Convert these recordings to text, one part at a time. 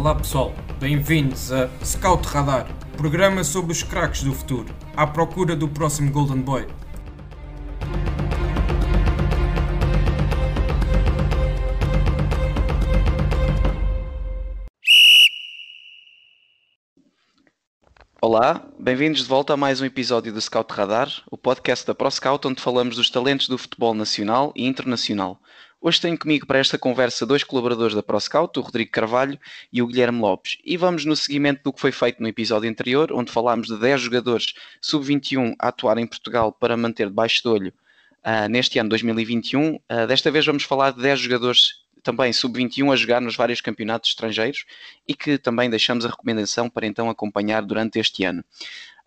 Olá pessoal, bem-vindos a Scout Radar, programa sobre os craques do futuro, à procura do próximo Golden Boy. Olá, bem-vindos de volta a mais um episódio do Scout Radar, o podcast da ProScout, onde falamos dos talentos do futebol nacional e internacional. Hoje tenho comigo para esta conversa dois colaboradores da ProScout, o Rodrigo Carvalho e o Guilherme Lopes. E vamos no seguimento do que foi feito no episódio anterior, onde falámos de 10 jogadores sub-21 a atuar em Portugal para manter debaixo de olho uh, neste ano 2021. Uh, ah, desta vez vamos falar de 10 jogadores também sub-21 a jogar nos vários campeonatos estrangeiros e que também deixamos a recomendação para então acompanhar durante este ano.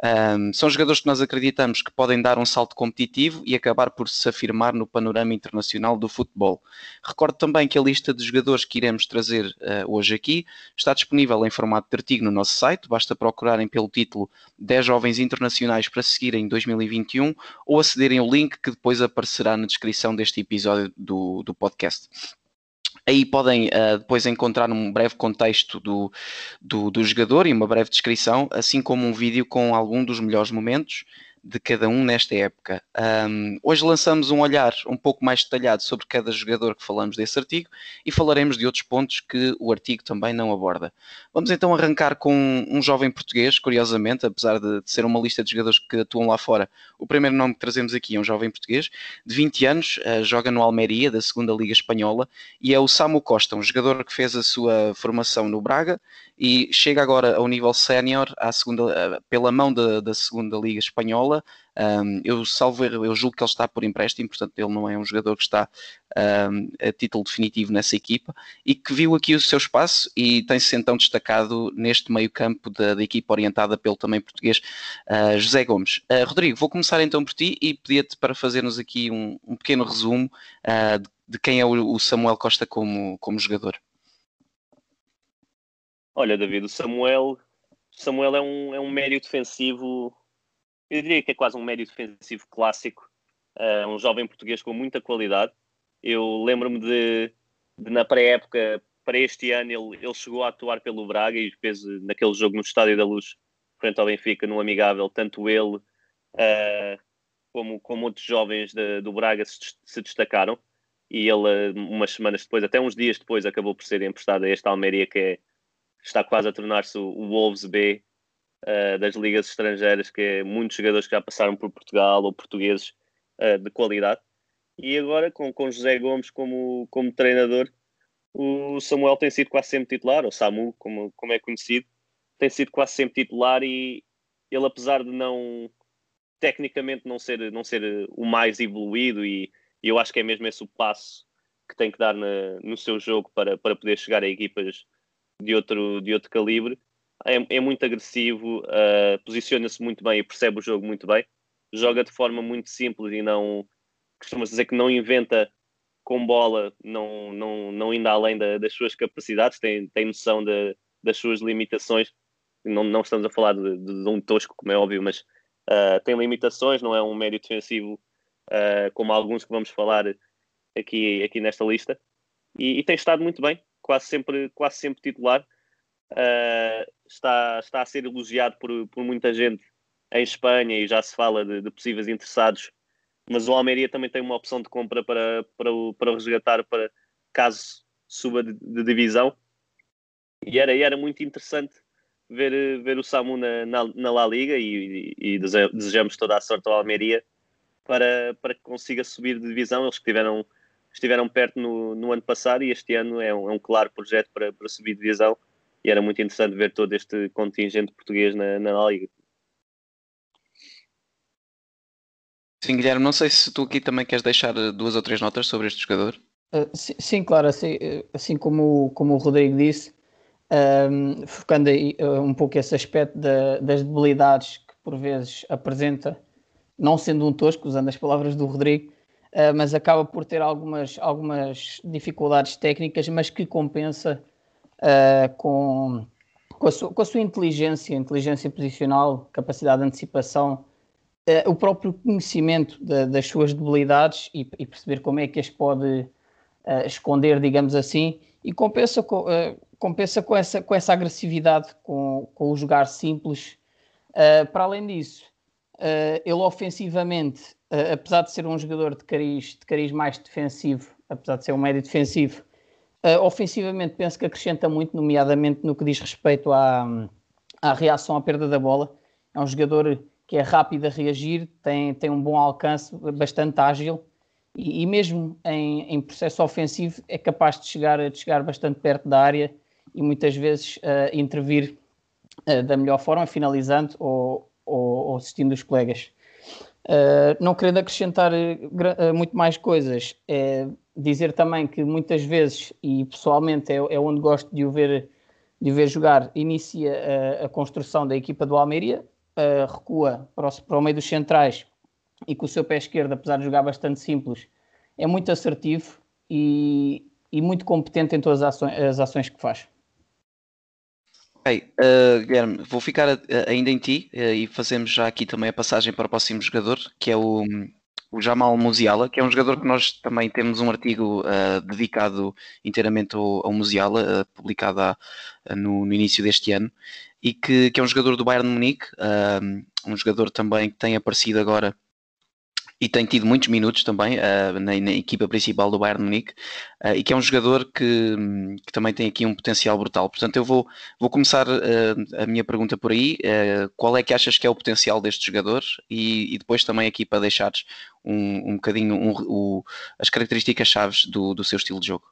Um, são jogadores que nós acreditamos que podem dar um salto competitivo e acabar por se afirmar no panorama internacional do futebol. Recordo também que a lista de jogadores que iremos trazer uh, hoje aqui está disponível em formato de artigo no nosso site, basta procurarem pelo título 10 jovens internacionais para seguir em 2021 ou acederem ao link que depois aparecerá na descrição deste episódio do, do podcast. Aí podem uh, depois encontrar um breve contexto do, do, do, jogador e uma breve descrição, assim como um vídeo com algum dos melhores momentos de cada um nesta época. Um, hoje lançamos um olhar um pouco mais detalhado sobre cada jogador que falamos desse artigo e falaremos de outros pontos que o artigo também não aborda. Vamos então arrancar com um jovem português, curiosamente, apesar de, de ser uma lista de jogadores que atuam lá fora, o primeiro nome que trazemos aqui é um jovem português de 20 anos, uh, joga no Almeria, da segunda Liga Espanhola, e é o Samu Costa, um jogador que fez a sua formação no Braga e chega agora ao nível sénior uh, pela mão da, da segunda Liga Espanhola um, eu salvo eu julgo que ele está por empréstimo, portanto ele não é um jogador que está um, a título definitivo nessa equipa e que viu aqui o seu espaço e tem-se então destacado neste meio campo da, da equipa orientada pelo também português uh, José Gomes. Uh, Rodrigo, vou começar então por ti e pedia-te para fazermos aqui um, um pequeno resumo uh, de, de, quem é o, o Samuel Costa como, como jogador. Olha, David, o Samuel, Samuel é um, é um médio defensivo eu diria que é quase um médio defensivo clássico, uh, um jovem português com muita qualidade. Eu lembro-me de, de, na pré-época, para este ano, ele, ele chegou a atuar pelo Braga e fez naquele jogo no Estádio da Luz, frente ao Benfica, no amigável, tanto ele uh, como, como outros jovens de, do Braga se, se, destacaram. E ele, umas semanas depois, até uns dias depois, acabou por ser emprestado a esta Almeria, que é, está quase a tornar-se o, Wolves B uh, das ligas estrangeiras, que é muitos jogadores que já passaram por Portugal ou portugueses uh, de qualidade. E agora, com, com José Gomes como, como treinador, o Samuel tem sido quase sempre titular, ou Samu, como, como é conhecido, tem sido quase sempre titular e ele, apesar de não tecnicamente não ser, não ser o mais evoluído, e, e eu acho que é mesmo esse o passo que tem que dar na, no seu jogo para, para poder chegar a equipas de outro, de outro calibre, é, é muito agressivo, uh, posiciona-se muito bem e percebe o jogo muito bem. Joga de forma muito simples e não costuma dizer que não inventa com bola, não, não, não indo além da, das suas capacidades, tem, tem noção de, das suas limitações. Não, não estamos a falar de, de, de um tosco, como é óbvio, mas uh, tem limitações, não é um médio defensivo uh, como alguns que vamos falar aqui, aqui nesta lista. E, e, tem estado muito bem, quase sempre, quase sempre titular uh, está, está a ser elogiado por, por muita gente em Espanha e já se fala de, de possíveis interessados, mas o Almeria também tem uma opção de compra para, para, para o resgatar para caso suba de, de divisão. E era, era muito interessante ver, ver o Samu na, na, na La Liga e, e, desejamos toda a sorte ao Almeria para, para que consiga subir de divisão. Eles que tiveram, estiveram perto no, no ano passado e este ano é um, é um claro projeto para, para subir de divisão e era muito interessante ver todo este contingente português na, na Liga. Sim, Guilherme, não sei se tu aqui também queres deixar eh, duas ou três notas sobre este jogador. Uh, sim, sim, claro, assim, eh, assim como, como o Rodrigo disse, um, ehm, focando aí um pouco esse aspecto da, das debilidades que por vezes apresenta, não sendo um tosco, usando as palavras do Rodrigo, uh, mas acaba por ter algumas, algumas dificuldades técnicas, mas que compensa uh, com, com a, sua, com, a sua, inteligência, inteligência posicional, capacidade de antecipação, uh, o próprio conhecimento de, das suas debilidades e, e, perceber como é que as pode esconder, digamos assim, e compensa com, compensa com essa, com essa agressividade, com, com o jogar simples. Para além disso, ele ofensivamente, uh, apesar de ser um jogador de cariz, de cariz mais defensivo, apesar de ser um médio defensivo, ofensivamente penso que acrescenta muito, nomeadamente no que diz respeito à, à reação à perda da bola. É um jogador que é rápido a reagir, tem, tem um bom alcance, bastante ágil e, e mesmo em, em, processo ofensivo é capaz de chegar, de chegar bastante perto da área e muitas vezes uh, intervir uh, da melhor forma, finalizando ou, ou, ou assistindo os colegas. Uh, não querendo acrescentar muito mais coisas, é dizer também que muitas vezes, e pessoalmente é, é onde gosto de o ver, de o ver jogar, inicia a, a construção da equipa do Almeria, recua para o, para o meio dos centrais e com o seu pé esquerdo, apesar de jogar bastante simples, é muito assertivo e, e muito competente em todas as ações, as ações que faz. Ok, uh, Guilherme, vou ficar uh, ainda em ti uh, e fazemos já aqui também a passagem para o próximo jogador, que é o, o Jamal Musiala, que é um jogador que nós também temos um artigo dedicado inteiramente ao, ao Musiala, publicado há, no, no, início deste ano, e que, que, é um jogador do Bayern Munique, um jogador também que tem aparecido agora e tem tido muitos minutos também uh, na, na, equipa principal do Bayern Munique uh, e que é um jogador que, que, também tem aqui um potencial brutal. Portanto, eu vou, vou começar uh, a minha pergunta por aí. qual é que achas que é o potencial deste jogador? E, e depois também aqui para deixares um, um bocadinho um, o, as características chaves do, do seu estilo de jogo.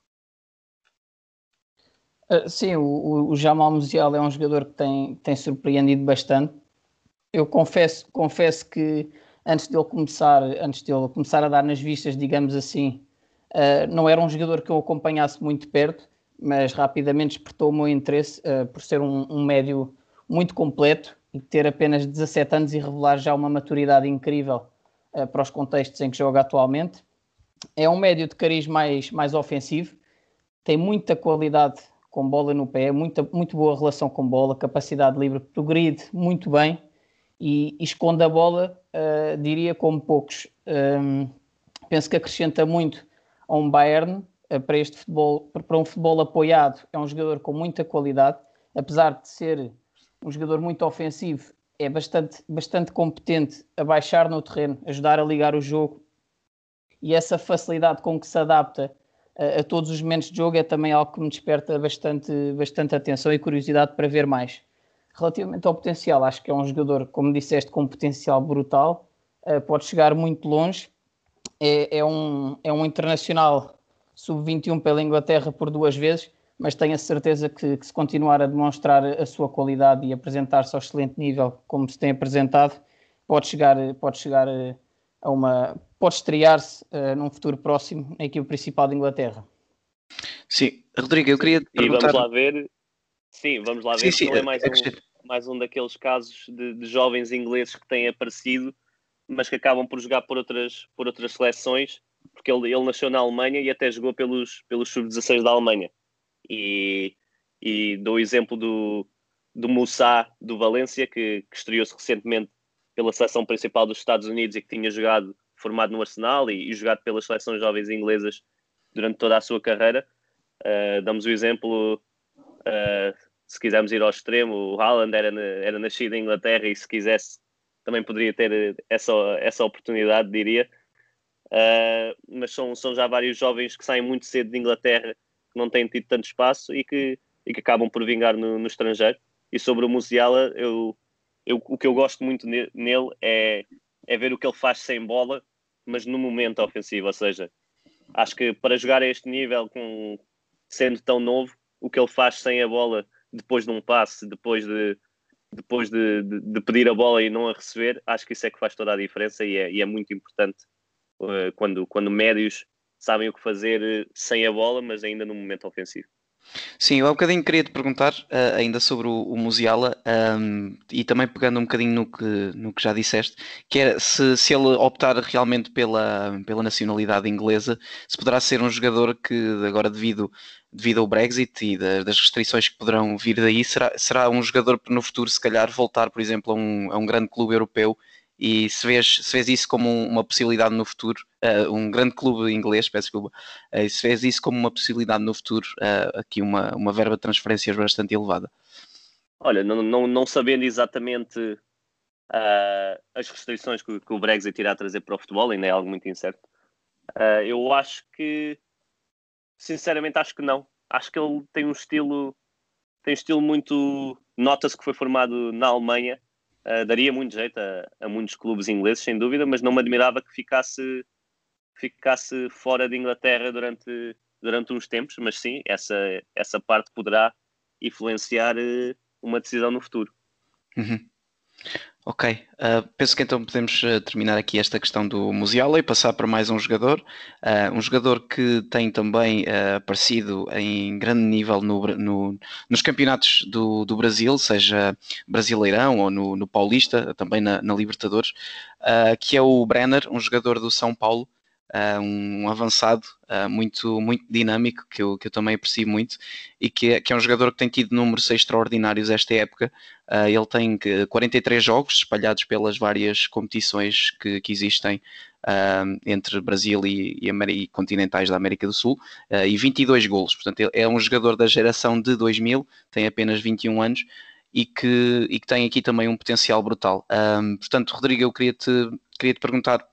sim, o, o Jamal Musial é um jogador que tem, tem surpreendido bastante. Eu confesso, confesso que antes dele começar, antes dele começar a dar nas vistas, digamos assim, uh, não era um jogador que eu acompanhasse muito perto, mas rapidamente despertou o meu interesse uh, por ser um, um, médio muito completo e ter apenas 17 anos e revelar já uma maturidade incrível uh, para os contextos em que joga atualmente. É um médio de cariz mais, mais ofensivo, tem muita qualidade com bola no pé, muita, muito boa relação com bola, capacidade livre, progride muito bem e, e esconde a bola, uh, diria como poucos. Um, penso que acrescenta muito a um Bayern uh, para este futebol, para um futebol apoiado. É um jogador com muita qualidade, apesar de ser um jogador muito ofensivo, é bastante, bastante competente a baixar no terreno, ajudar a ligar o jogo e essa facilidade com que se adapta a, a, todos os momentos de jogo é também algo que me desperta bastante, bastante atenção e curiosidade para ver mais. Relativamente ao potencial, acho que é um jogador, como disseste, com um potencial brutal, uh, pode chegar muito longe. É, é, um, é um internacional sub-21 pela Inglaterra por duas vezes, mas tenho a certeza que, que, se continuar a demonstrar a sua qualidade e apresentar-se ao excelente nível como se tem apresentado, pode chegar, pode chegar eh, a uma. pode estrear-se uh, num futuro próximo na equipe principal de Inglaterra. Sim, Rodrigo, eu queria perguntar... E vamos lá ver Sim, vamos lá ver sim, sim, se não é mais, é um, mais um daqueles casos de, de, jovens ingleses que têm aparecido, mas que acabam por jogar por outras, por outras seleções, porque ele, ele nasceu na Alemanha e até jogou pelos, pelos sub-16 da Alemanha. E, e dou o exemplo do, do Moussa do Valência, que, que estreou-se recentemente pela seleção principal dos Estados Unidos e que tinha jogado, formado no Arsenal e, e jogado pelas seleções jovens inglesas durante toda a sua carreira. Uh, damos o exemplo Uh, se quisermos ir ao extremo, o Haaland era, era nascido em Inglaterra e se quisesse também poderia ter essa, essa oportunidade, diria. Uh, mas são, são já vários jovens que saem muito cedo de Inglaterra, que não têm tido tanto espaço e que, e que acabam por vingar no, no estrangeiro. E sobre o Musiala, eu, eu, o que eu gosto muito nele é, é ver o que ele faz sem bola, mas no momento ofensivo. Ou seja, acho que para jogar a este nível, com, sendo tão novo, o que ele faz sem a bola depois de um passe, depois de depois de, de, de, pedir a bola e não a receber, acho que isso é que faz toda a diferença e é, e é muito importante uh, quando, quando médios sabem o que fazer uh, sem a bola, mas ainda no momento ofensivo. Sim, eu há um bocadinho queria te perguntar uh, ainda sobre o, o Musiala um, e também pegando um bocadinho no que, no que já disseste, que era se, se ele optar realmente pela, pela nacionalidade inglesa, se poderá ser um jogador que agora devido devido ao Brexit e da, das restrições que poderão vir daí, será, será um jogador no futuro, se calhar, voltar, por exemplo, a um, a um grande clube europeu e se vês, se vês isso como uma possibilidade no futuro, uh, um grande clube inglês, peço desculpa, uh, se vês isso como uma possibilidade no futuro, uh, aqui uma, uma verba de transferências bastante elevada. Olha, não, não, não sabendo exatamente as restrições que, que, o Brexit irá trazer para o futebol, ainda é algo muito incerto, eu acho que, sinceramente, acho que não. Acho que ele tem um estilo, tem um estilo muito. Nota-se que foi formado na Alemanha Uh, daria muito jeito a, a, muitos clubes ingleses, sem dúvida, mas não me admirava que ficasse, ficasse fora de Inglaterra durante, durante uns tempos. Mas sim, essa, essa parte poderá influenciar uh, uma decisão no futuro. Uhum. Ok, uh, penso que então podemos uh, terminar aqui esta questão do Musiala e passar para mais um jogador. Uh, um jogador que tem também aparecido em grande nível no, no, nos campeonatos do, do, Brasil, seja Brasileirão ou no, no Paulista, também na, na Libertadores, que é o Brenner, um jogador do São Paulo uh, um avançado uh, muito, muito dinâmico, que eu, que eu também aprecio muito, e que é, que é um jogador que tem tido números extraordinários esta época. Uh, ele tem 43 jogos espalhados pelas várias competições que, que existem entre Brasil e, e, e, continentais da América do Sul, e 22 golos. Portanto, é um jogador da geração de 2000, tem apenas 21 anos, e que, e que tem aqui também um potencial brutal. Portanto, Rodrigo, eu queria te, queria te perguntar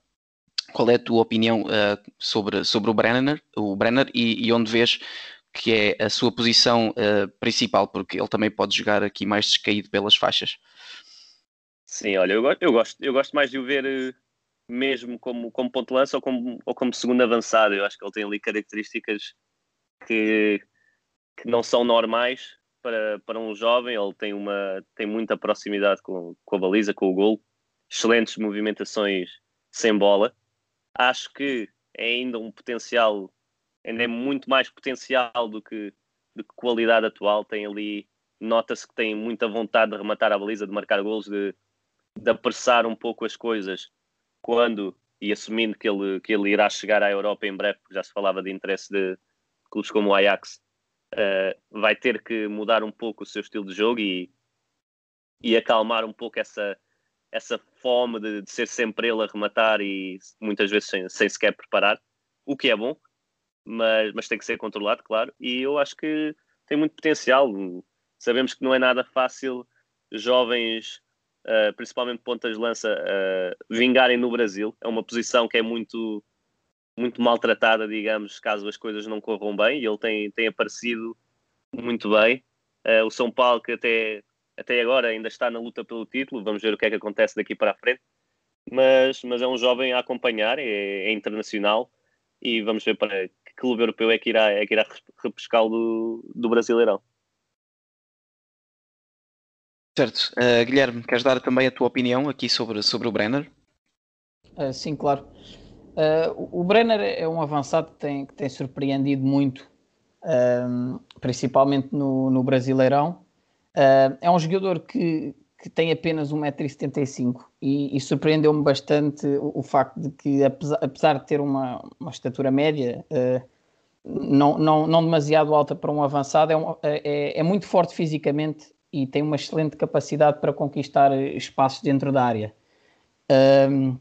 qual é a tua opinião uh, sobre, sobre o Brenner, o Brenner e, e, onde vês que é a sua posição uh, principal, porque ele também pode jogar aqui mais descaído pelas faixas. Sim, olha, eu, eu, gosto, eu gosto mais de o ver uh, mesmo como, como ponto lança ou como, ou como segundo avançado. Eu acho que ele tem ali características que, que não são normais para, para um jovem. Ele tem, uma, tem muita proximidade com, com a baliza, com o gol, excelentes movimentações sem bola acho que é ainda um potencial, ainda é muito mais potencial do que, do que qualidade atual. Tem ali, nota-se que tem muita vontade de rematar a baliza, de marcar golos, de, de apressar um pouco as coisas quando e assumindo que ele, que ele irá chegar à Europa em breve, porque já se falava de interesse de clubes como o Ajax, uh, vai ter que mudar um pouco o seu estilo de jogo e, e acalmar um pouco essa, essa fome de, de, ser sempre ele a rematar e muitas vezes sem, sem sequer preparar, o que é bom, mas, mas tem que ser controlado, claro. E eu acho que tem muito potencial. Sabemos que não é nada fácil jovens, uh, principalmente pontas de lança, uh, vingarem no Brasil. É uma posição que é muito, muito maltratada, digamos, caso as coisas não corram bem. E ele tem, tem aparecido muito bem. Uh, o São Paulo, que até até agora ainda está na luta pelo título, vamos ver o que é que acontece daqui para a frente, mas, mas é um jovem a acompanhar, é, é internacional e vamos ver para que clube europeu é que irá, é que irá repescá-lo do, do Brasileirão. Certo. Uh, Guilherme, queres dar também a tua opinião aqui sobre, sobre o Brenner? Uh, sim, claro. Uh, o Brenner é um avançado que tem, que tem surpreendido muito, principalmente no, no Brasileirão. Uh, é um jogador que, que tem apenas 1,75m e, e surpreendeu-me bastante o, o, facto de que, apesar, apesar de ter uma, uma estatura média, uh, não, não, não demasiado alta para um avançado, é, um, é, é, muito forte fisicamente e tem uma excelente capacidade para conquistar espaços dentro da área. Uh,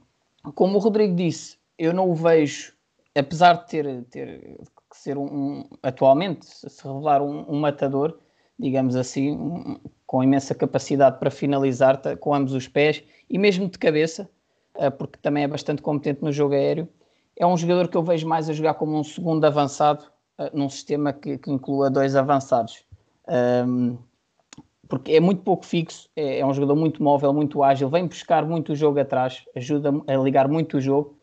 como o Rodrigo disse, eu não o vejo, apesar de ter, ter ser um, um atualmente, se revelar um, um matador, digamos assim, com imensa capacidade para finalizar com ambos os pés e mesmo de cabeça, eh, porque também é bastante competente no jogo aéreo. É um jogador que eu vejo mais a jogar como um segundo avançado eh, num sistema que, que inclua dois avançados. Um, porque é muito pouco fixo, é, é, um jogador muito móvel, muito ágil, vem buscar muito o jogo atrás, ajuda a ligar muito o jogo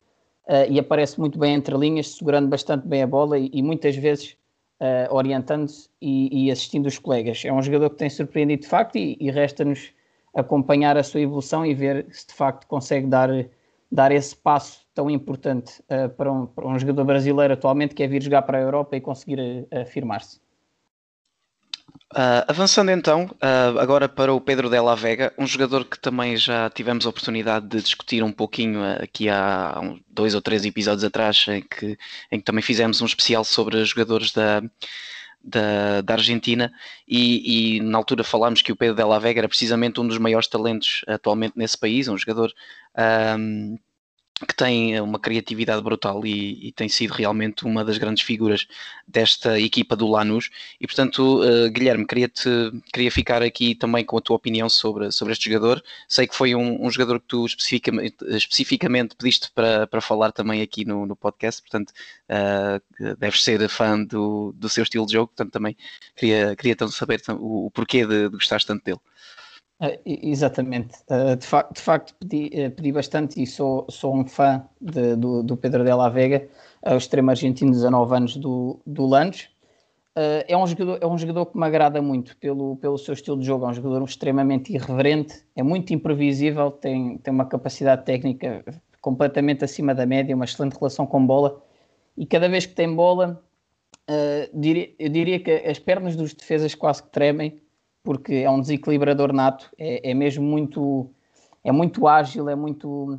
uh, e aparece muito bem entre linhas, segurando bastante bem a bola e, e muitas vezes uh, orientando-se e, e, assistindo os colegas. É um jogador que tem surpreendido de facto e, e resta-nos acompanhar a sua evolução e ver se de facto consegue dar, dar esse passo tão importante uh, para, um, para, um, jogador brasileiro atualmente que é vir jogar para a Europa e conseguir uh, afirmar-se. Uh, avançando então, uh, agora para o Pedro Della Vega, um jogador que também já tivemos a oportunidade de discutir um pouquinho uh, aqui há dois ou três episódios atrás, em que, em que também fizemos um especial sobre jogadores da, da, da Argentina e, e, na altura falámos que o Pedro de la Vega era precisamente um dos maiores talentos atualmente nesse país, um jogador um, que tem uma criatividade brutal e, e, tem sido realmente uma das grandes figuras desta equipa do Lanús. E portanto, uh, Guilherme, queria-te queria ficar aqui também com a tua opinião sobre, sobre este jogador. Sei que foi um, um jogador que tu especificamente, especificamente pediste para, para falar também aqui no, no podcast, portanto, uh, deves ser fã do, do seu estilo de jogo, portanto, também queria, queria tanto saber o, o porquê de, de gostares tanto dele. Uh, exatamente. Uh, de, de, facto, pedi, uh, pedi, bastante e sou, sou um fã de, do, do, Pedro la Vega, o extremo argentino, 19 anos do, do Lange. é, um jogador, é um jogador que me agrada muito pelo, pelo seu estilo de jogo. É um jogador extremamente irreverente, é muito imprevisível, tem, tem uma capacidade técnica completamente acima da média, uma excelente relação com bola. E cada vez que tem bola, diria, eu diria que as pernas dos defesas quase que tremem porque é um desequilibrador nato, é, é mesmo muito, é muito ágil, é muito,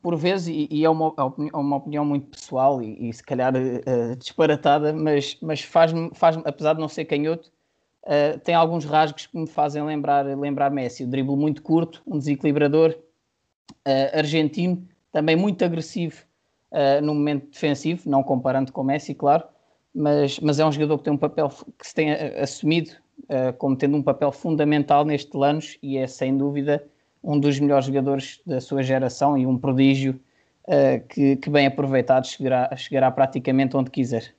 por vezes, e, e é, uma, é uma opinião muito pessoal e, e se calhar uh, disparatada, mas, mas faz-me, faz apesar de não ser canhoto, uh, tem alguns rasgos que me fazem lembrar, lembrar Messi. O drible muito curto, um desequilibrador uh, argentino, também muito agressivo no momento defensivo, não comparando com Messi, claro, mas, mas é um jogador que tem um papel que se tem assumido uh, como tendo um papel fundamental neste Lanús e é sem dúvida um dos melhores jogadores da sua geração e um prodígio uh, que, que, bem aproveitado chegará, chegará praticamente onde quiser.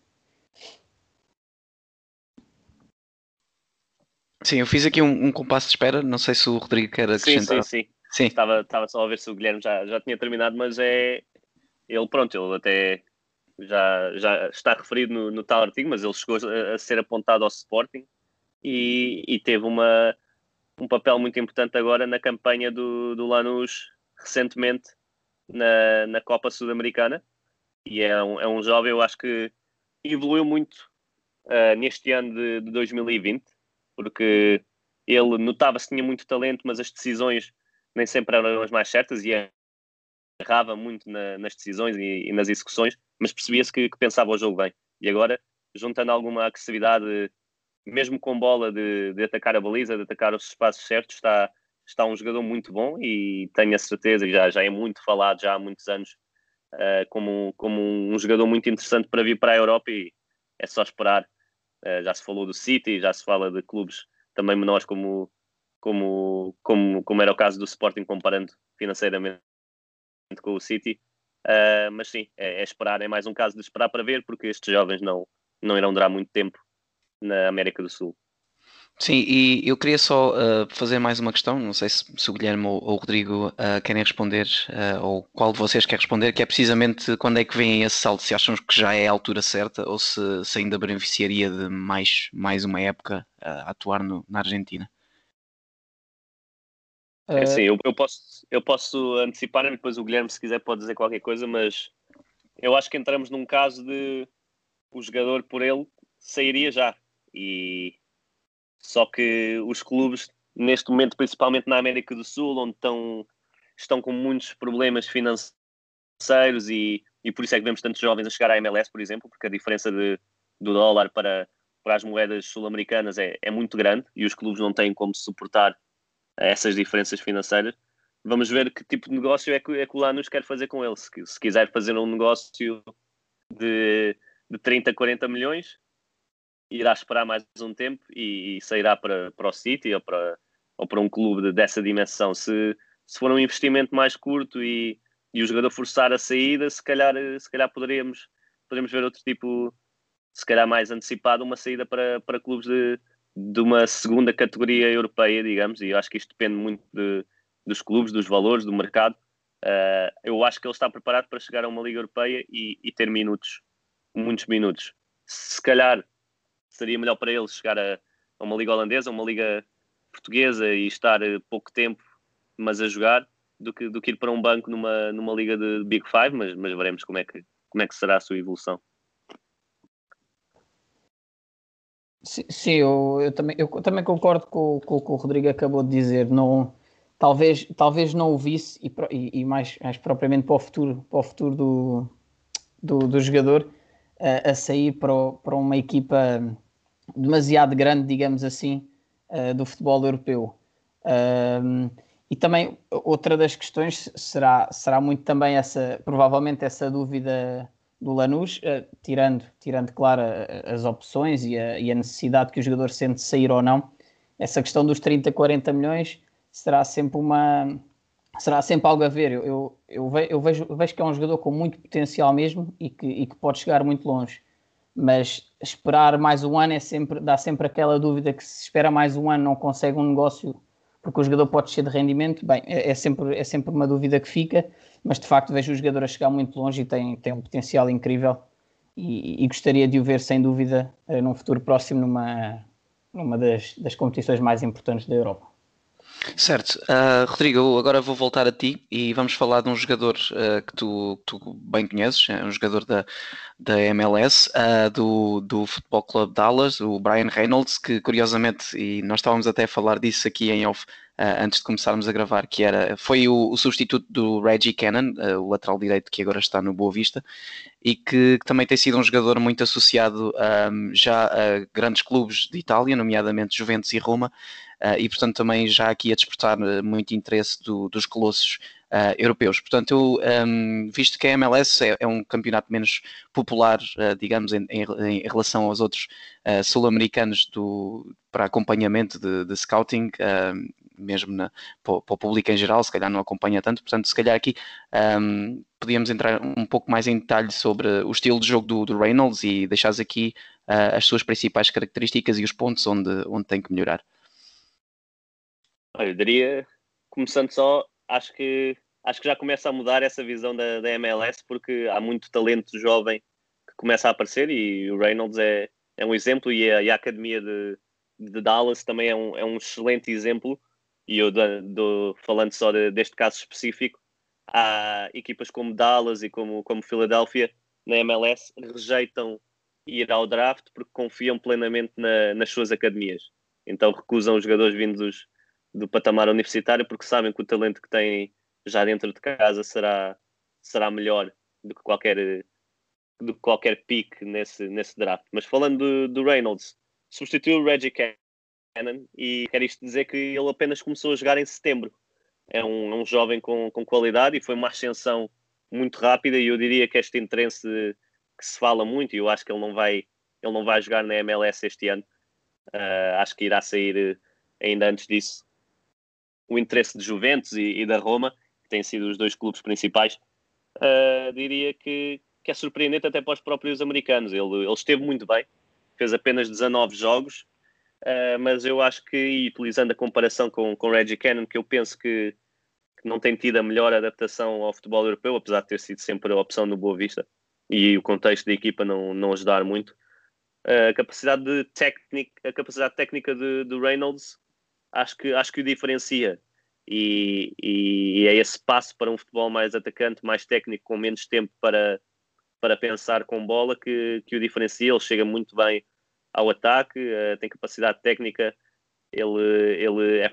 Sim, eu fiz aqui um, um compasso de espera, não sei se o Rodrigo quer acrescentar. Sim, sim, sim. sim. Estava, estava só a ver se o Guilherme já, já tinha terminado, mas é ele, pronto, ele até já, já está referido no, no tal artigo, mas ele chegou a, a ser apontado ao Sporting e, e teve uma, um papel muito importante agora na campanha do, do Lanús recentemente na, na Copa Sul-Americana e é um, é um jovem, eu acho que evoluiu muito uh, neste ano de, de 2020 porque ele notava-se que tinha muito talento, mas as decisões nem sempre eram as mais certas e errava muito na, nas decisões e, e, nas execuções, mas percebia-se que, que, pensava o jogo bem. E agora, juntando alguma agressividade mesmo com bola de, de, atacar a baliza, de atacar os espaços certos, está, está um jogador muito bom e tenho a certeza, já, já é muito falado já há muitos anos, uh, como, como um jogador muito interessante para vir para a Europa e é só esperar. Uh, já se falou do City, já se fala de clubes também menores como, como, como, como era o caso do Sporting, comparando financeiramente com o City. Uh, mas sim, é, é, esperar, é mais um caso de esperar para ver, porque estes jovens não, não irão durar muito tempo na América do Sul. Sim, e eu queria só uh, fazer mais uma questão, não sei se, se o Guilherme ou, ou o Rodrigo uh, querem responder, uh, ou qual de vocês quer responder, que é precisamente quando é que vem esse salto, se acham que já é a altura certa ou se, se ainda beneficiaria de mais, mais uma época a atuar no, na Argentina. É, sim, eu, eu, posso, eu posso antecipar, depois o Guilherme, se quiser, pode dizer qualquer coisa, mas eu acho que entramos num caso de o jogador por ele sairia já e só que os clubes, neste momento, principalmente na América do Sul, onde estão, estão com muitos problemas financeiros e, e por isso é que vemos tantos jovens a chegar à MLS, por exemplo, porque a diferença de, do dólar para, para as moedas sul-americanas é, é muito grande e os clubes não têm como suportar essas diferenças financeiras. Vamos ver que tipo de negócio é que, é que o Lanús quer fazer com ele. Se, se quiser fazer um negócio de, de 30, 40 milhões, irá esperar mais um tempo e, e sairá para, para o City ou para, ou para um clube dessa dimensão. Se, se for um investimento mais curto e, e o jogador forçar a saída, se calhar, se calhar poderíamos, poderíamos ver outro tipo, se calhar mais antecipado, uma saída para, para clubes de, de uma segunda categoria europeia, digamos, e eu acho que isto depende muito de, dos clubes, dos valores, do mercado. Uh, eu acho que ele está preparado para chegar a uma Liga Europeia e, e ter minutos, muitos minutos. Se calhar seria melhor para ele chegar a, a uma liga holandesa, uma liga portuguesa e estar eh, pouco tempo, mas a jogar, do que, do que ir para um banco numa, numa liga de Big Five, mas, mas veremos como é, que, como é que será a sua evolução. Sim, eu, eu, também, eu também concordo com, com o que o Rodrigo acabou de dizer. Não, talvez, talvez não o visse, e, e, e mais, mais propriamente para o futuro, para o futuro do, do, do jogador, a, a sair para, para uma equipa demasiado grande, digamos assim, uh, do futebol europeu. Uh, e também outra das questões será, será muito também essa, provavelmente essa dúvida do Lanús, uh, tirando, tirando, claro, as opções e a, e a, necessidade que o jogador sente de sair ou não, essa questão dos 30, 40 milhões será sempre uma será sempre algo a ver. Eu, eu, eu, vejo, eu vejo que é um jogador com muito potencial mesmo e que, e que pode chegar muito longe. Mas esperar mais um ano é sempre, dá sempre aquela dúvida que se espera mais um ano não consegue um negócio porque o jogador pode ser de rendimento, bem, é, é, sempre, é sempre uma dúvida que fica, mas de facto vejo o jogador a chegar muito longe e tem, tem um potencial incrível e, e gostaria de o ver sem dúvida eh, num futuro próximo numa, numa das, das competições mais importantes da Europa. Certo. Uh, Rodrigo, agora vou voltar a ti e vamos falar de um jogador uh, que, tu, tu, bem conheces, é um jogador da, da MLS, uh, do, do Futebol Club Dallas, o Brian Reynolds, que curiosamente, e nós estávamos até a falar disso aqui em off antes de começarmos a gravar, que era, foi o, o substituto do Reggie Cannon, o lateral direito que agora está no Boa Vista, e que, que também tem sido um jogador muito associado um, já a grandes clubes de Itália, nomeadamente Juventus e Roma, uh, e portanto também já aqui a despertar eh, muito interesse do, dos colossos uh, europeus. Portanto, eu, um, visto que a MLS é, é, um campeonato menos popular, uh, digamos, em, em, em, relação aos outros sul-americanos para acompanhamento de, de scouting, mesmo na, para, para, o público em geral, se calhar não acompanha tanto, portanto, se calhar aqui um, podíamos entrar um pouco mais em detalhe sobre o estilo de jogo do, do Reynolds e deixares aqui uh, as suas principais características e os pontos onde, onde tem que melhorar. Eu diria, começando só, acho que, acho que já começa a mudar essa visão da, da MLS porque há muito talento jovem que começa a aparecer e o Reynolds é, é um exemplo e a, e a academia de, de Dallas também é um, é um excelente exemplo e eu do, do, falando só de, deste caso específico há equipas como Dallas e como, como Philadelphia na MLS rejeitam ir ao draft porque confiam plenamente na, nas suas academias então recusam os jogadores vindos do patamar universitário porque sabem que o talento que têm já dentro de casa será, será melhor do que qualquer do que qualquer pick nesse, nesse draft. Mas falando do, do Reynolds, substituiu o Reggie Cannon e quer isto dizer que ele apenas começou a jogar em setembro. É um, é um jovem com, com qualidade e foi uma ascensão muito rápida e eu diria que este interesse que se fala muito e eu acho que ele não vai ele não vai jogar na MLS este ano uh, acho que irá sair ainda antes disso o interesse de Juventus e, e, da Roma, que têm sido os dois clubes principais, uh, diria que, que é surpreendente até para os próprios americanos. Ele, ele esteve muito bem, fez apenas 19 jogos, uh, mas eu acho que, e utilizando a comparação com, com Reggie Cannon, que eu penso que, que, não tem tido a melhor adaptação ao futebol europeu, apesar de ter sido sempre a opção no Boa Vista e o contexto da equipa não, não ajudar muito. A capacidade, de técnica, a capacidade técnica de, de Reynolds acho que, acho que o diferencia. E, e, e, é esse passo para um futebol mais atacante, mais técnico, com menos tempo para, para pensar com bola, que, que o diferencia. Ele chega muito bem ao ataque, uh, tem capacidade técnica, ele, ele é,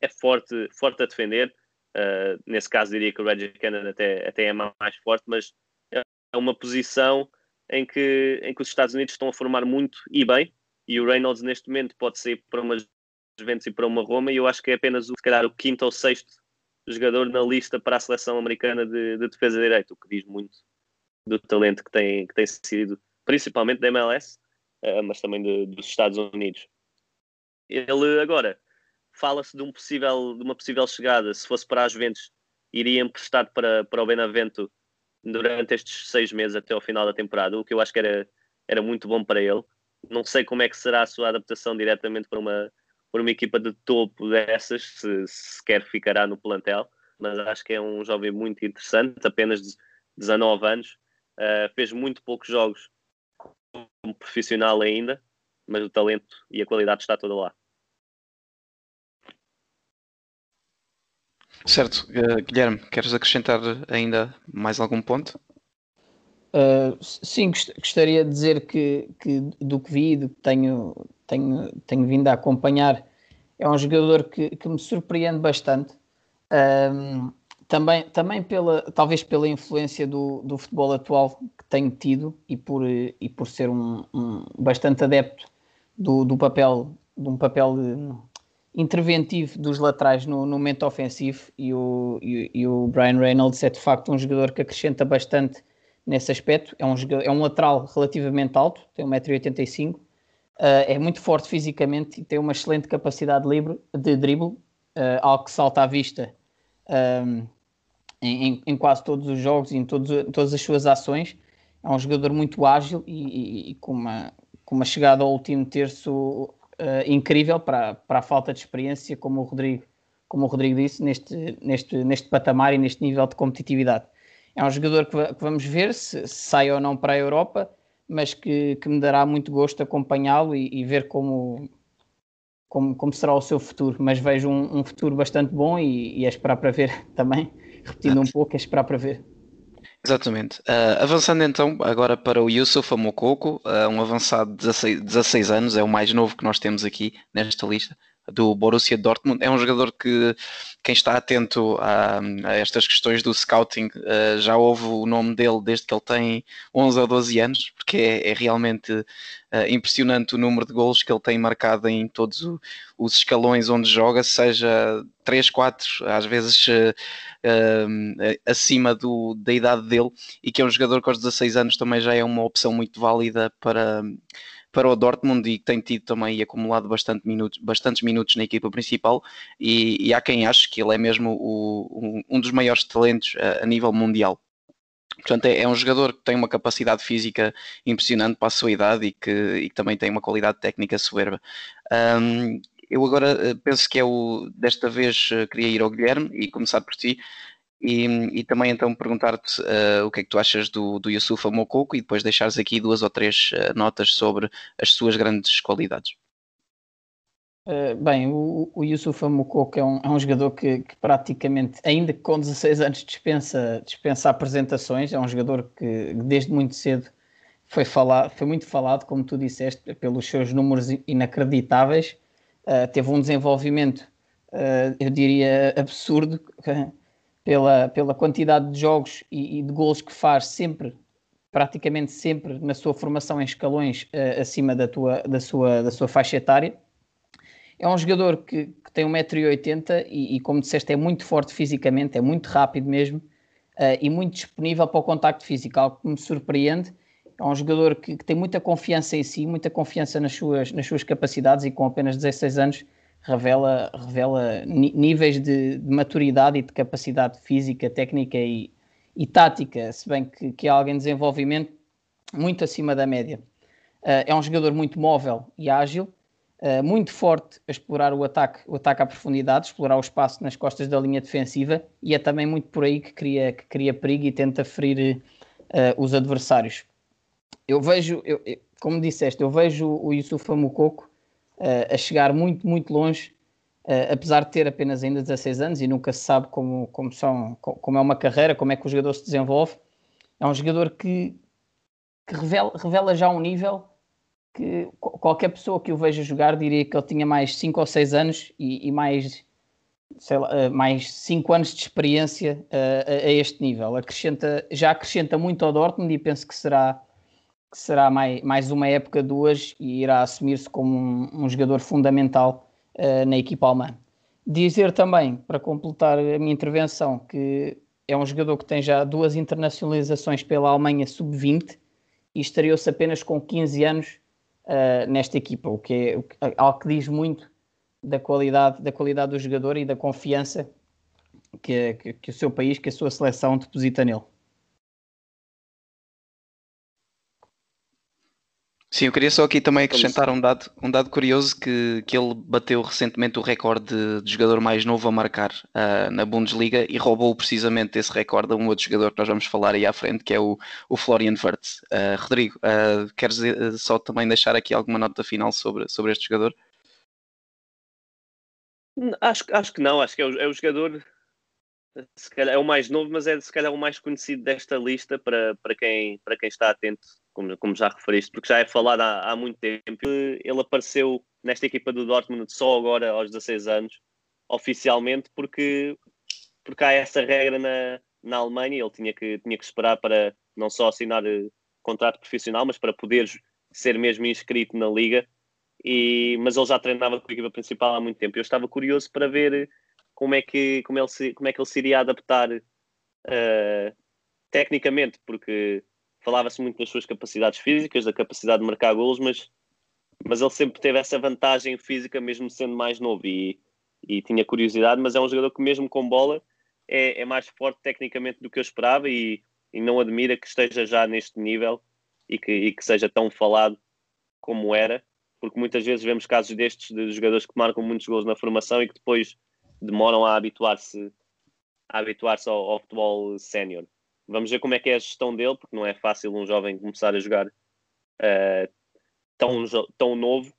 é forte, forte a defender. Uh, nesse caso, diria que o Reggie Cannon até, até é mais forte, mas é uma posição em que, em que os Estados Unidos estão a formar muito e bem. E o Reynolds, neste momento, pode sair para uma Juventus e para uma Roma, e eu acho que é apenas, se calhar, o quinto ou sexto jogador na lista para a seleção americana de, de defesa de direito, o que diz muito do talento que tem, que tem sido, principalmente da MLS, mas também de, dos Estados Unidos. Ele agora fala-se de, um possível, de uma possível chegada, se fosse para a Juventus, iria emprestado para, para o Benavento durante estes seis meses até ao final da temporada, o que eu acho que era, era muito bom para ele. Não sei como é que será a sua adaptação diretamente para uma, por uma equipa de topo dessas, se sequer ficará no plantel, mas acho que é um jovem muito interessante, apenas de 19 anos, uh, fez muito poucos jogos como profissional ainda, mas o talento e a qualidade está toda lá. Certo, uh, Guilherme, queres acrescentar ainda mais algum ponto? Uh, sim, gostaria de dizer que, que do que vi, do que tenho, tenho, tenho vindo a acompanhar, é um jogador que, que me surpreende bastante. Um, também, também pela, talvez pela influência do, do futebol atual que tenho tido e por, e por ser um, um bastante adepto do, do papel, de um papel interventivo dos laterais no, no momento ofensivo e o, e, e, o Brian Reynolds é de facto um jogador que acrescenta bastante nesse aspecto. É um, é um lateral relativamente alto, tem 1,85m, uh, é muito forte fisicamente e tem uma excelente capacidade livre, de dribble, uh, algo que salta à vista um, em, em, quase todos os jogos e em todas as suas ações. É um jogador muito ágil e, e, e com, uma, com uma chegada ao último terço uh, incrível para, para a falta de experiência, como o Rodrigo, como o Rodrigo disse, neste, neste, neste patamar e neste nível de competitividade. É um jogador que, que vamos ver se, se, sai ou não para a Europa, mas que, que me dará muito gosto acompanhá-lo e, e, ver como, como, como será o seu futuro. Mas vejo um, um futuro bastante bom e, e é esperar para ver também, repetindo um pouco, é esperar para ver. Exatamente. Uh, avançando então agora para o Yusuf Amokoko, uh, um avançado de 16, 16 anos, é o mais novo que nós temos aqui nesta lista do Borussia Dortmund. É um jogador que quem está atento a, a estas questões do scouting uh, já ouve o nome dele desde que ele tem 11 ou 12 anos, porque é, é realmente uh, impressionante o número de gols que ele tem marcado em todos o, os escalões onde joga, seja 3, 4, às vezes uh, acima do, da idade dele, e que é um jogador que aos 16 anos também já é uma opção muito válida para para o Dortmund e que tem tido também acumulado bastante minutos, bastantes minutos na equipa principal e, e há quem ache que ele é mesmo o, um, dos maiores talentos a, a nível mundial. Portanto, é, é, um jogador que tem uma capacidade física impressionante para a sua idade e que, e que também tem uma qualidade técnica soberba. Um, eu agora eh, penso que é o. Desta vez eh, queria ir ao Guilherme e começar por ti. E, e também então perguntar-te uh, o que é que tu achas do, do Yusufa e depois deixares aqui duas ou três uh, notas sobre as suas grandes qualidades. Uh, bem, o, o Yusufa é um, é um jogador que, que, praticamente, ainda com 16 anos, dispensa, dispensa apresentações. É um jogador que desde muito cedo foi, falado, foi muito falado, como tu disseste, pelos seus números inacreditáveis. teve um desenvolvimento, eu diria, absurdo pela, pela quantidade de jogos e, e, de gols que faz sempre, praticamente sempre, na sua formação em escalões uh, acima da, tua, da, sua, da sua faixa etária. É um jogador que, que tem 1,80m e, e, como disseste, é muito forte fisicamente, é muito rápido mesmo uh, e muito disponível para o contacto físico, algo que me surpreende. É um jogador que, que, tem muita confiança em si, muita confiança nas suas, nas suas capacidades e com apenas 16 anos revela, revela níveis de, de, maturidade e de capacidade física, técnica e, e tática, se bem que, que há alguém em desenvolvimento muito acima da média. Uh, é um jogador muito móvel e ágil, uh, muito forte a explorar o ataque, o ataque à profundidade, explorar o espaço nas costas da linha defensiva e é também muito por aí que cria, que cria perigo e tenta ferir uh, os adversários. Eu vejo, eu, eu, como disseste, eu vejo o Yusuf Mukoko uh, a chegar muito, muito longe, uh, apesar de ter apenas ainda 16 anos e nunca se sabe como, como, são, como é uma carreira, como é que o jogador se desenvolve. É um jogador que, que revela, revela já um nível que qualquer pessoa que o veja jogar diria que ele tinha mais 5 ou 6 anos e, e mais sei lá, eh, mais 5 anos de experiência uh, a, a, este nível. Acrescenta, já acrescenta muito ao Dortmund e penso que será que será mais, mais uma época, duas, e irá assumir-se como um, um, jogador fundamental uh, na equipa alemã. Dizer também, para completar a minha intervenção, que é um jogador que tem já duas internacionalizações pela Alemanha sub-20 e estreou-se apenas com 15 anos uh, nesta equipa, o que é algo que diz muito da qualidade, da qualidade do jogador e da confiança que, que, que o seu país, que a sua seleção deposita nele. Sim, eu queria só aqui também acrescentar um dado, um dado curioso que, que ele bateu recentemente o recorde de, de jogador mais novo a marcar uh, na Bundesliga e roubou precisamente esse recorde a um outro jogador que nós vamos falar aí à frente, que é o, o Florian Wirtz. Uh, Rodrigo, uh, queres só também deixar aqui alguma nota final sobre, sobre este jogador? Acho, acho que não, acho que é o, é o jogador se calhar é o mais novo, mas é se calhar o mais conhecido desta lista para, para, quem, para quem está atento como, como já referiste, porque já é falado há, há muito tempo. Ele apareceu nesta equipa do Dortmund só agora, aos 16 anos, oficialmente, porque, porque há essa regra na, na Alemanha. Ele tinha que, tinha que esperar para não só assinar uh, contrato profissional, mas para poder ser mesmo inscrito na liga. e, mas ele já treinava com a equipa principal há muito tempo. Eu estava curioso para ver como é que, como ele, se, como é que ele se iria adaptar uh, tecnicamente, porque falava-se muito das suas capacidades físicas, da capacidade de marcar golos, mas, mas ele sempre teve essa vantagem física, mesmo sendo mais novo, e, e tinha curiosidade. Mas é um jogador que, mesmo com bola, é, é mais forte tecnicamente do que eu esperava, e, e não admira que esteja já neste nível e que, e que seja tão falado como era porque muitas vezes vemos casos destes de jogadores que marcam muitos gols na formação e que depois demoram a habituar-se a habituar-se ao, ao, futebol sénior. Vamos ver como é que é a gestão dele, porque não é fácil um jovem começar a jogar uh, tão, tão novo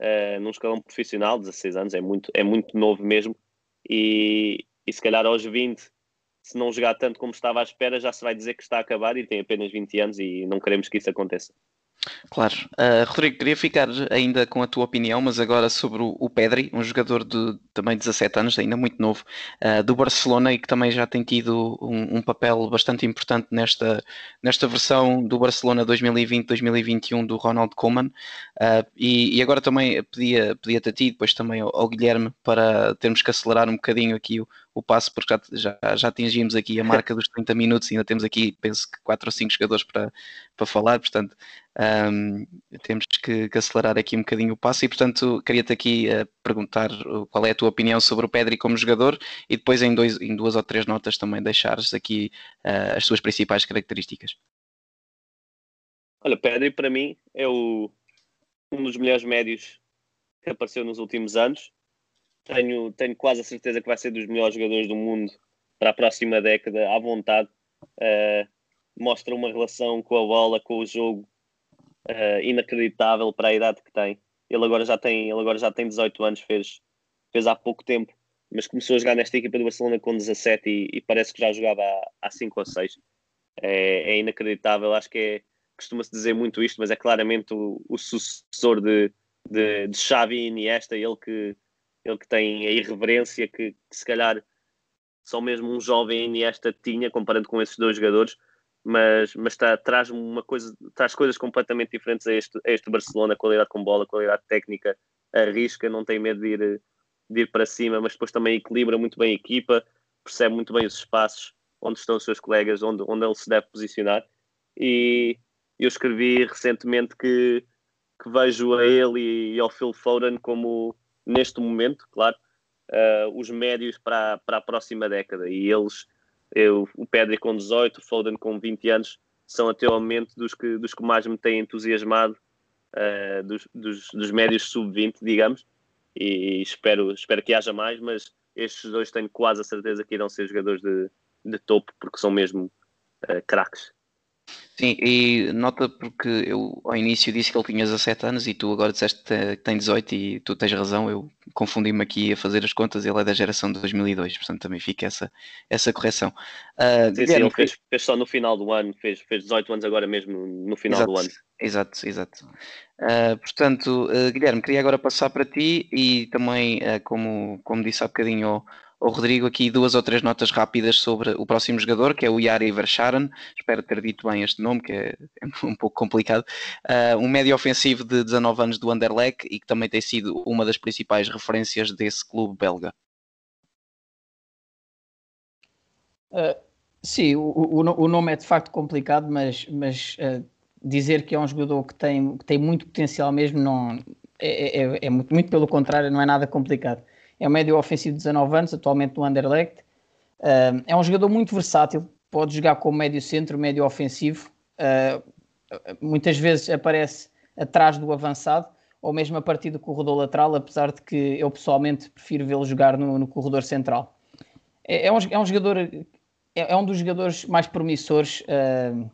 uh, num escalão profissional, 16 anos, é muito, é muito novo mesmo, e, e se calhar aos 20, se não jogar tanto como estava à espera, já se vai dizer que está a acabar e tem apenas 20 anos e não queremos que isso aconteça. Claro. Uh, Rodrigo, queria ficar ainda com a tua opinião, mas agora sobre o, o Pedri, um jogador de também 17 anos, ainda muito novo, uh, do Barcelona e que também já tem tido um, um, papel bastante importante nesta, nesta versão do Barcelona 2020-2021 do Ronald Koeman. Uh, e, e, agora também pedia, pedia-te a ti, depois também ao, ao, Guilherme, para termos que acelerar um bocadinho aqui o, o passo, porque já, já, já, atingimos aqui a marca dos 30 minutos e ainda temos aqui, penso que 4 ou 5 jogadores para, para falar, portanto um, temos que, que, acelerar aqui um bocadinho o passo e, portanto, queria-te aqui uh, perguntar qual é a tua opinião sobre o Pedri como jogador e depois em, dois, em duas ou três notas também deixares aqui uh, as suas principais características. Olha, Pedri para mim é o, um dos melhores médios que apareceu nos últimos anos tenho, tenho quase a certeza que vai ser dos melhores jogadores do mundo para a próxima década, à vontade. Uh, mostra uma relação com a bola, com o jogo uh, inacreditável para a idade que tem. Ele agora já tem, ele agora já tem 18 anos, fez, fez há pouco tempo, mas começou a jogar nesta equipa do Barcelona com 17 e, e parece que já jogava há, há 5 ou 6. É, é inacreditável, acho que é, costuma-se dizer muito isto, mas é claramente o, o sucessor de, de, de Xavi e Iniesta, ele que ele que tem a irreverência que, que se calhar só mesmo um jovem Iniesta tinha, comparando com esses dois jogadores, mas, mas tá, traz uma coisa, traz coisas completamente diferentes a este, a este Barcelona, qualidade com bola, qualidade técnica, arrisca, não tem medo de ir, de ir para cima, mas depois também equilibra muito bem a equipa, percebe muito bem os espaços, onde estão os seus colegas, onde, onde ele se deve posicionar. E eu escrevi recentemente que, que vejo a ele e ao Phil Foden como neste momento, claro, uh, os médios para, para a próxima década. E eles, eu, o Pedri com 18, o Foden com 20 anos, são até o momento dos que, dos que mais me têm entusiasmado, uh, dos, dos, dos, médios sub-20, digamos. E espero, espero que haja mais, mas estes dois tenho quase a certeza que irão ser jogadores de, de topo, porque são mesmo uh, craques. Sim, e nota porque eu ao início disse que ele tinha 17 anos e tu agora disseste que tem 18 e tu tens razão, eu confundi-me aqui a fazer as contas, ele é da geração de 2002, portanto também fica essa, essa correção. Uh, sim, sim, ele fez, fez, só no final do ano, fez, fez 18 anos agora mesmo no final exato, do ano. Exato, exato. Uh, portanto, uh, Guilherme, queria agora passar para ti e também, como, como disse há bocadinho ao Rodrigo aqui duas ou três notas rápidas sobre o próximo jogador, que é o Yari Verscharen. Espero ter dito bem este nome, que é, é um pouco complicado. Uh, um médio ofensivo de 19 anos do Anderlecht e que também tem sido uma das principais referências desse clube belga. Uh, sim, o, o, o, nome é de facto complicado, mas, mas uh, dizer que é um jogador que tem, que tem muito potencial mesmo não, é, é, é muito, muito pelo contrário, não é nada complicado é um médio ofensivo de 19 anos, atualmente no Anderlecht. É um jogador muito versátil, pode jogar como médio centro, médio ofensivo. Uh, muitas vezes aparece atrás do avançado ou mesmo a partir do corredor lateral, apesar de que eu pessoalmente prefiro vê-lo jogar no, no, corredor central. É, é, um, é um, jogador, é, é, um dos jogadores mais promissores uh,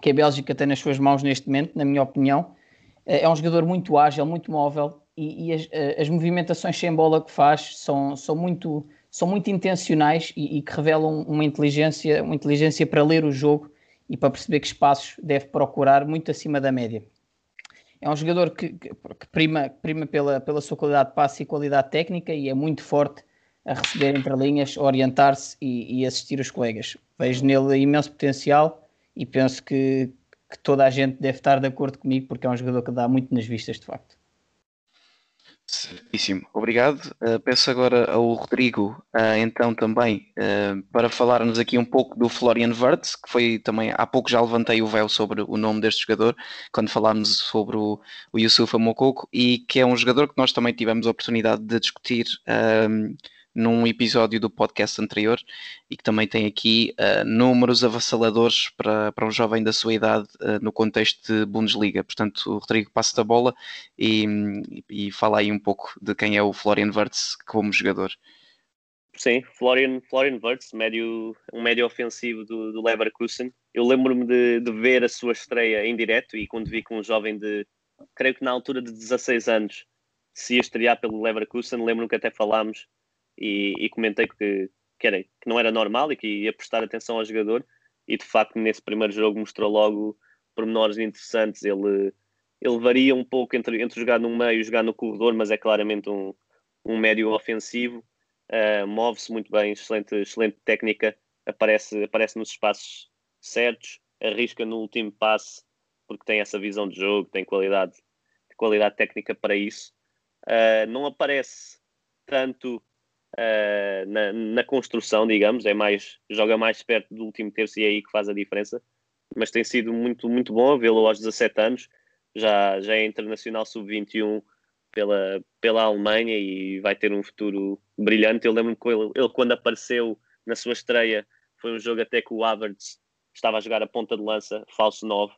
que a Bélgica tem nas suas mãos neste momento, na minha opinião. É um jogador muito ágil, muito móvel, e, e as, eh, as, movimentações sem bola que faz são, são, muito, são muito intencionais e, e, que revelam uma inteligência, uma inteligência para ler o jogo e para perceber que espaços deve procurar muito acima da média. É um jogador que, que, prima, prima pela, pela sua qualidade de passe e qualidade técnica e é muito forte a receber entre linhas, orientar-se e, e, assistir os colegas. Vejo nele imenso potencial e penso que, que toda a gente deve estar de acordo comigo porque é um jogador que dá muito nas vistas, de facto. Certíssimo, obrigado. Uh, peço agora ao Rodrigo, uh, então também, uh, para falar-nos aqui um pouco do Florian Wirtz, que foi também, há pouco já levantei o véu sobre o nome deste jogador, quando falámos sobre o, o Yusufa Mokoko, e que é um jogador que nós também tivemos a oportunidade de discutir num episódio do podcast anterior e que também tem aqui uh, números avassaladores para, para um jovem da sua idade uh, no contexto de Bundesliga. Portanto, o Rodrigo passa a bola e, e, fala aí um pouco de quem é o Florian Wirtz como jogador. Sim, Florian, Florian Wirtz, médio, um médio ofensivo do, do Leverkusen. Eu lembro-me de, de ver a sua estreia em direto e quando vi com um jovem de, creio que na altura de 16 anos, se ia estrear pelo Leverkusen, lembro-me que até falámos e, e comentei que, que, era, que não era normal e que ia prestar atenção ao jogador e de facto nesse primeiro jogo mostrou logo pormenores interessantes. Ele, ele varia um pouco entre, entre jogar no meio e jogar no corredor, mas é claramente um, um médio ofensivo. Uh, Move-se muito bem, excelente, excelente técnica, aparece, aparece nos espaços certos, arrisca no último passe porque tem essa visão de jogo, tem qualidade, qualidade técnica para isso. Uh, não aparece tanto uh, na, na, construção, digamos, é mais, joga mais perto do último terço e é aí que faz a diferença. Mas tem sido muito, muito bom vê-lo aos 17 anos, já, já é internacional sub-21 pela, pela Alemanha e vai ter um futuro brilhante. Eu lembro-me que ele, ele, quando apareceu na sua estreia, foi um jogo até que o Havertz estava a jogar a ponta de lança, falso 9,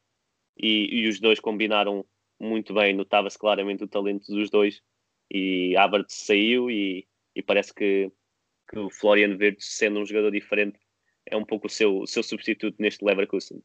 e, e os dois combinaram muito bem, notava-se claramente o talento dos dois. E Havertz saiu e e parece que, que o Florian Wirtz, sendo um jogador diferente, é um pouco o seu, o seu substituto neste Leverkusen.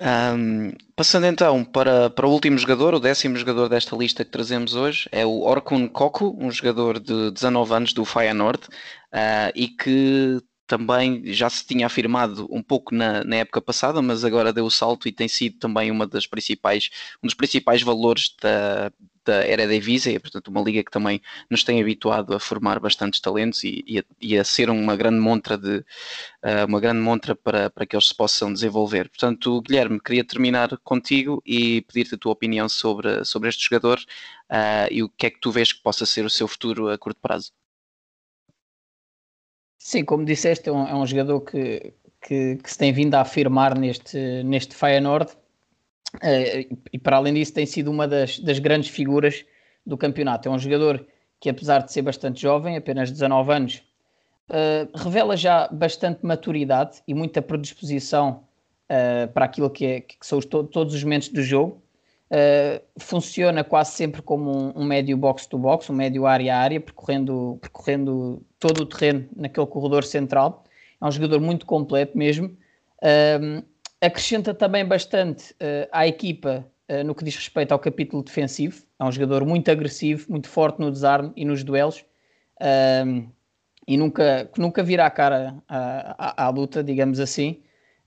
Um, passando então para, para o último jogador, o décimo jogador desta lista que trazemos hoje, é o Orkun Koku, um jogador de 19 anos do Feyenoord uh, e que também já se tinha afirmado um pouco na, na, época passada, mas agora deu o salto e tem sido também uma das principais, um dos principais valores da, da Eredivisie, portanto uma liga que também nos tem habituado a formar bastantes talentos e, e, a, e a, ser uma grande montra de uh, uma grande montra para, para que eles se possam desenvolver. Portanto, Guilherme, queria terminar contigo e pedir-te a tua opinião sobre, sobre este jogador uh, e o que é que tu vês que possa ser o seu futuro a curto prazo. Sim, como disseste, é um, é um jogador que, que, que, se tem vindo a afirmar neste, neste Feyenoord uh, e para além disso tem sido uma das, das grandes figuras do campeonato. É um jogador que apesar de ser bastante jovem, apenas 19 anos, uh, revela já bastante maturidade e muita predisposição uh, para aquilo que, é, que são os, to todos os momentos do jogo. Uh, funciona quase sempre como um, um médio box-to-box, um médio área-área, percorrendo, percorrendo todo o terreno naquele corredor central. É um jogador muito completo mesmo. Uh, acrescenta também bastante uh, à equipa no que diz respeito ao capítulo defensivo. É um jogador muito agressivo, muito forte no desarme e nos duelos. e nunca, nunca vira a cara à, à, à luta, digamos assim.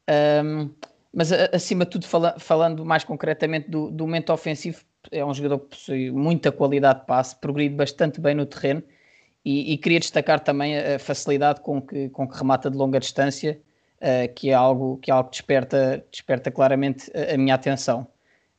Um, mas acima de tudo, fala, falando mais concretamente do, do momento ofensivo, é um jogador que possui muita qualidade de passe, progride bastante bem no terreno e, e queria destacar também a facilidade com que, com que remata de longa distância, uh, que é algo que, é algo que desperta, desperta claramente a, a minha atenção.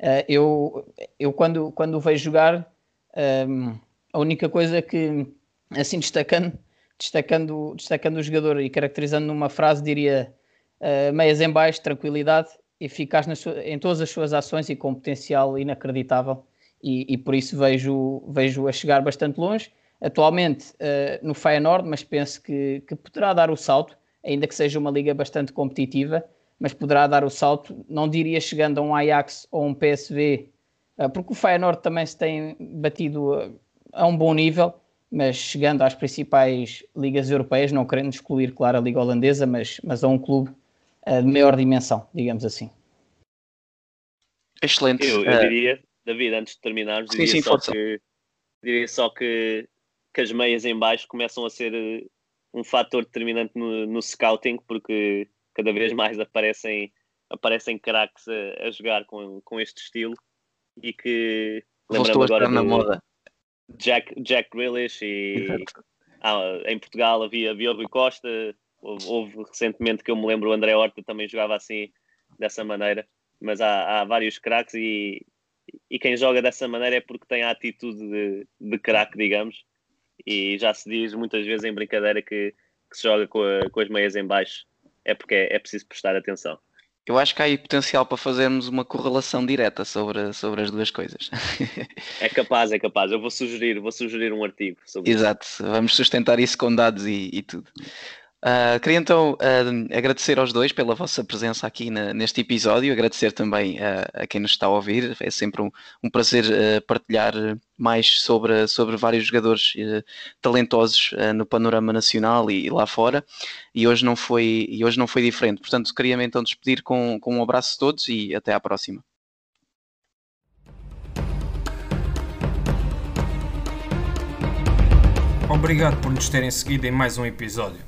Uh, eu, eu quando, quando o vejo jogar, um, ehm, a única coisa que, assim destacando, destacando, destacando o jogador e caracterizando numa frase, diria uh, meias em baixo, tranquilidade, eficaz nas, em todas as suas ações e com potencial inacreditável. E, e por isso vejo, vejo a chegar bastante longe. Atualmente uh, no Feyenoord, mas penso que, que poderá dar o salto, ainda que seja uma liga bastante competitiva, mas poderá dar o salto, não diria chegando a um Ajax ou um PSV, eh, porque o Feyenoord também se tem batido a, a um bom nível, mas chegando às principais ligas europeias, não querendo excluir, claro, a liga holandesa, mas, mas a um clube uh, de maior dimensão, digamos assim. Excelente. Eu, eu diria, David, antes de terminarmos, diria, sim, só, que, diria só que, que as meias em baixo começam a ser eh, um fator determinante no, no scouting, porque cada vez mais aparecem, aparecem craques a, a, jogar com, com este estilo. E que lembrando agora na moda. Jack, Jack Grealish e ah, em Portugal havia, havia o Rui Costa, houve, houve, recentemente que eu me lembro o André Horta também jogava assim dessa maneira, mas há, há vários craques e, e quem joga dessa maneira é porque tem a atitude de, de craque, digamos, e já se diz muitas vezes em brincadeira que, que se joga com, a, com as meias em baixo, é porque é, é preciso prestar atenção. Eu acho que há aí potencial para fazermos uma correlação direta sobre, sobre as duas coisas. é capaz, é capaz. Eu vou sugerir, vou sugerir um artigo sobre Exato, isso. vamos sustentar isso com dados e, e tudo. Uh, queria então uh, agradecer aos dois pela vossa presença aqui na, neste episódio, agradecer também uh, a quem nos está a ouvir. É sempre um, um prazer partilhar mais sobre, sobre vários jogadores talentosos no panorama nacional e, e, lá fora. E hoje não foi, e hoje não foi diferente. Portanto, queria-me então despedir com, com um abraço a todos e até à próxima. Obrigado por nos terem seguido em mais um episódio.